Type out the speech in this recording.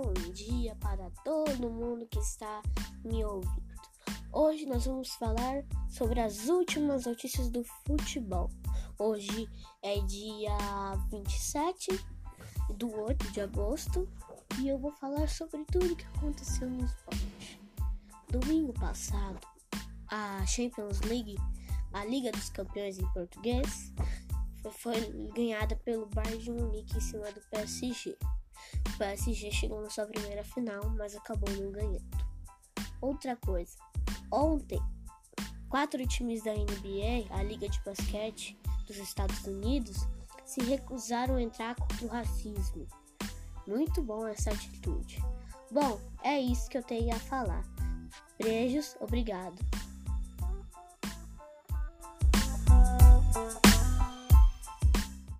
bom dia para todo mundo que está me ouvindo. Hoje nós vamos falar sobre as últimas notícias do futebol. Hoje é dia 27 do 8 de agosto e eu vou falar sobre tudo que aconteceu no esporte. Domingo passado, a Champions League, a Liga dos Campeões em português, foi ganhada pelo Bayern de Munique em cima do PSG. O PSG chegou na sua primeira final, mas acabou não ganhando. Outra coisa, ontem, quatro times da NBA, a Liga de Basquete dos Estados Unidos, se recusaram a entrar contra o racismo. Muito bom essa atitude. Bom, é isso que eu tenho a falar. Beijos, obrigado.